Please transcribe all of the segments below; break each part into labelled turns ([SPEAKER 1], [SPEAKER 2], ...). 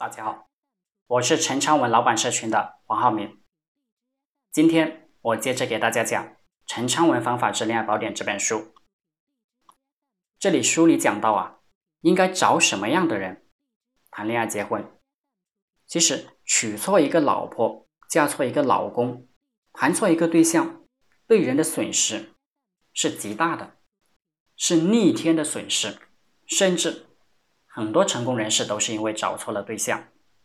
[SPEAKER 1] 大家好，我是陈昌文老板社群的黄浩明。今天我接着给大家讲《陈昌文方法之恋爱宝典》这本书。这里书里讲到啊，应该找什么样的人谈恋爱结婚？其实娶错一个老婆，嫁错一个老公，谈错一个对象，对人的损失是极大的，是逆天的损失，甚至。很多成功人士都是因为找错了对象，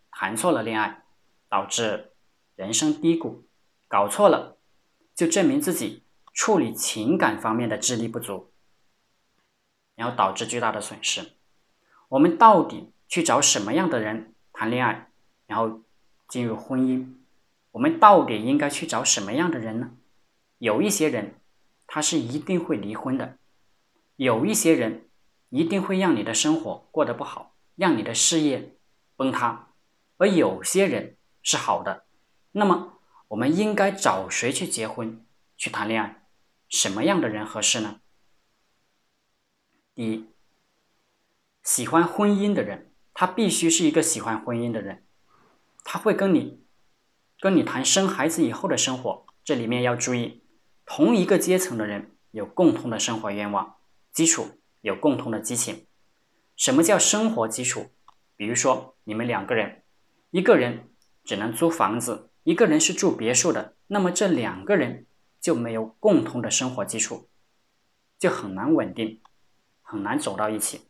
[SPEAKER 1] 谈错了恋爱，导致人生低谷。搞错了，就证明自己处理情感方面的智力不足，然后导致巨大的损失。我们到底去找什么样的人谈恋爱，然后进入婚姻？我们到底应该去找什么样的人呢？有一些人，他是一定会离婚的；有一些人。一定会让你的生活过得不好，让你的事业崩塌。而有些人是好的，那么我们应该找谁去结婚、去谈恋爱？什么样的人合适呢？第一，喜欢婚姻的人，他必须是一个喜欢婚姻的人，他会跟你跟你谈生孩子以后的生活。这里面要注意，同一个阶层的人有共同的生活愿望基础。有共同的激情。什么叫生活基础？比如说，你们两个人，一个人只能租房子，一个人是住别墅的，那么这两个人就没有共同的生活基础，就很难稳定，很难走到一起。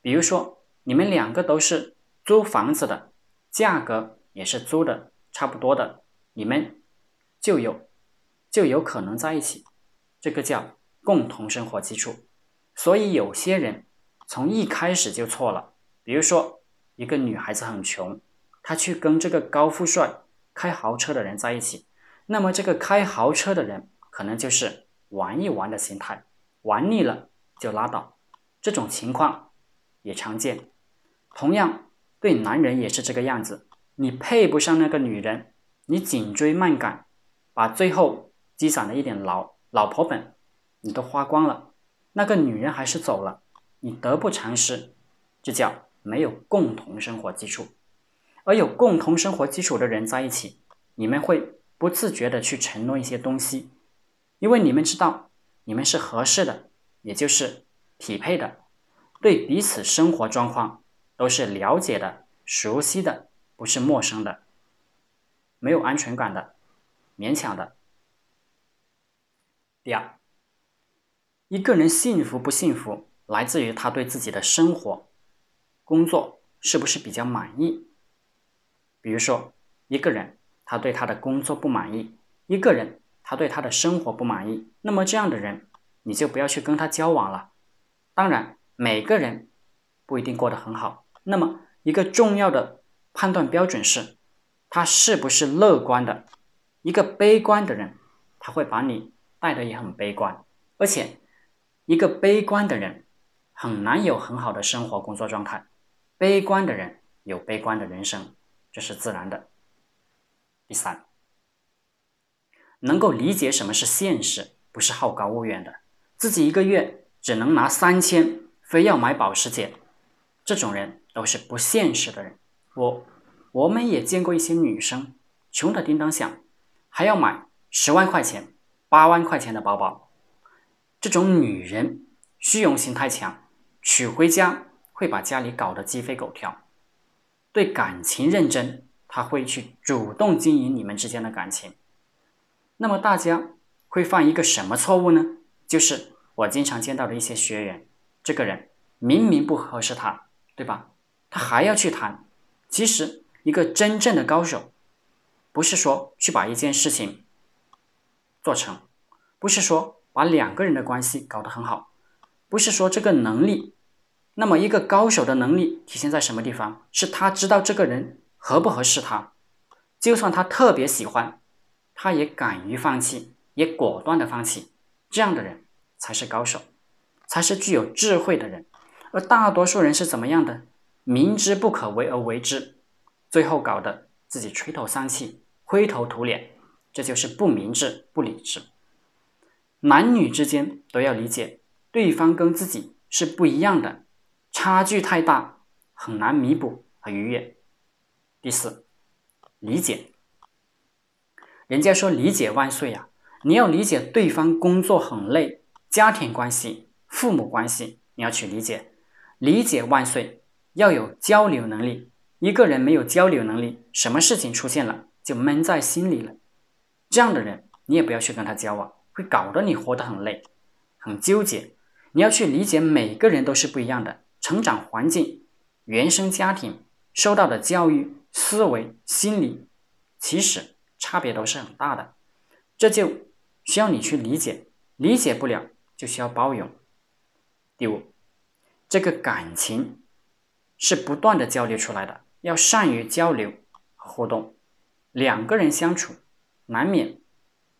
[SPEAKER 1] 比如说，你们两个都是租房子的，价格也是租的差不多的，你们就有就有可能在一起，这个叫共同生活基础。所以有些人从一开始就错了。比如说，一个女孩子很穷，她去跟这个高富帅、开豪车的人在一起，那么这个开豪车的人可能就是玩一玩的心态，玩腻了就拉倒。这种情况也常见。同样，对男人也是这个样子。你配不上那个女人，你紧追慢赶，把最后积攒的一点老老婆本你都花光了。那个女人还是走了，你得不偿失，这叫没有共同生活基础。而有共同生活基础的人在一起，你们会不自觉的去承诺一些东西，因为你们知道你们是合适的，也就是匹配的，对彼此生活状况都是了解的、熟悉的，不是陌生的，没有安全感的，勉强的。第二。一个人幸福不幸福，来自于他对自己的生活、工作是不是比较满意。比如说，一个人他对他的工作不满意，一个人他对他的生活不满意，那么这样的人你就不要去跟他交往了。当然，每个人不一定过得很好。那么，一个重要的判断标准是，他是不是乐观的。一个悲观的人，他会把你带的也很悲观，而且。一个悲观的人很难有很好的生活工作状态，悲观的人有悲观的人生，这是自然的。第三，能够理解什么是现实，不是好高骛远的，自己一个月只能拿三千，非要买保时捷，这种人都是不现实的人。我我们也见过一些女生，穷的叮当响，还要买十万块钱、八万块钱的包包。这种女人虚荣心太强，娶回家会把家里搞得鸡飞狗跳。对感情认真，她会去主动经营你们之间的感情。那么大家会犯一个什么错误呢？就是我经常见到的一些学员，这个人明明不合适他，对吧？他还要去谈。其实一个真正的高手，不是说去把一件事情做成，不是说。把两个人的关系搞得很好，不是说这个能力。那么一个高手的能力体现在什么地方？是他知道这个人合不合适他，就算他特别喜欢，他也敢于放弃，也果断的放弃。这样的人才是高手，才是具有智慧的人。而大多数人是怎么样的？明知不可为而为之，最后搞得自己垂头丧气、灰头土脸，这就是不明智、不理智。男女之间都要理解，对方跟自己是不一样的，差距太大，很难弥补和逾越。第四，理解。人家说理解万岁呀，你要理解对方工作很累，家庭关系、父母关系，你要去理解。理解万岁，要有交流能力。一个人没有交流能力，什么事情出现了就闷在心里了。这样的人，你也不要去跟他交往，会搞得你活得很累，很纠结。你要去理解，每个人都是不一样的，成长环境、原生家庭受到的教育、思维、心理，其实差别都是很大的。这就需要你去理解，理解不了就需要包容。第五，这个感情是不断的交流出来的。要善于交流和互动，两个人相处难免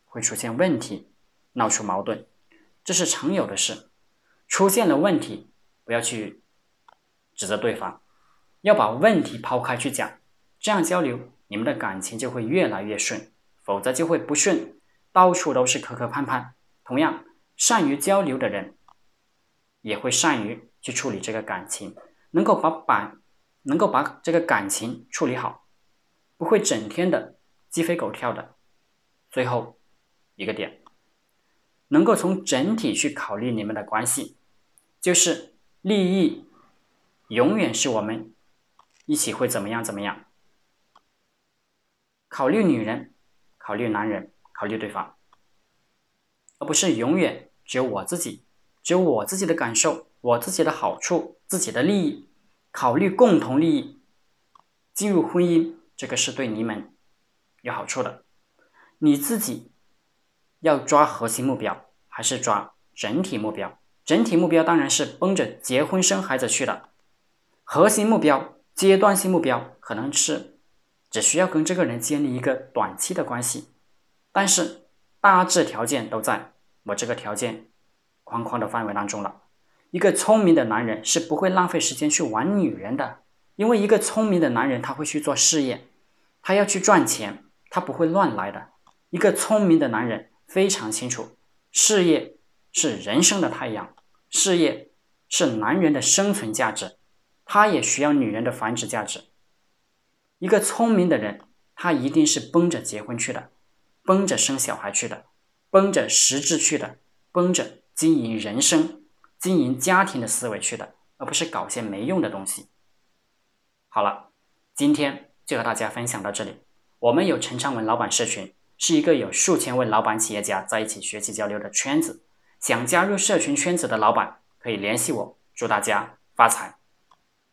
[SPEAKER 1] 会出现问题，闹出矛盾，这是常有的事。出现了问题，不要去指责对方，要把问题抛开去讲，这样交流，你们的感情就会越来越顺，否则就会不顺，到处都是磕磕绊绊。同样，善于交流的人，也会善于去处理这个感情，能够把板。能够把这个感情处理好，不会整天的鸡飞狗跳的。最后一个点，能够从整体去考虑你们的关系，就是利益永远是我们一起会怎么样怎么样。考虑女人，考虑男人，考虑对方，而不是永远只有我自己，只有我自己的感受，我自己的好处，自己的利益。考虑共同利益，进入婚姻，这个是对你们有好处的。你自己要抓核心目标，还是抓整体目标？整体目标当然是奔着结婚生孩子去的。核心目标、阶段性目标，可能是只需要跟这个人建立一个短期的关系，但是大致条件都在我这个条件框框的范围当中了。一个聪明的男人是不会浪费时间去玩女人的，因为一个聪明的男人他会去做事业，他要去赚钱，他不会乱来的。一个聪明的男人非常清楚，事业是人生的太阳，事业是男人的生存价值，他也需要女人的繁殖价值。一个聪明的人，他一定是奔着结婚去的，奔着生小孩去的，奔着实质去的，奔着经营人生。经营家庭的思维去的，而不是搞些没用的东西。好了，今天就和大家分享到这里。我们有陈昌文老板社群，是一个有数千位老板企业家在一起学习交流的圈子。想加入社群圈子的老板可以联系我。祝大家发财！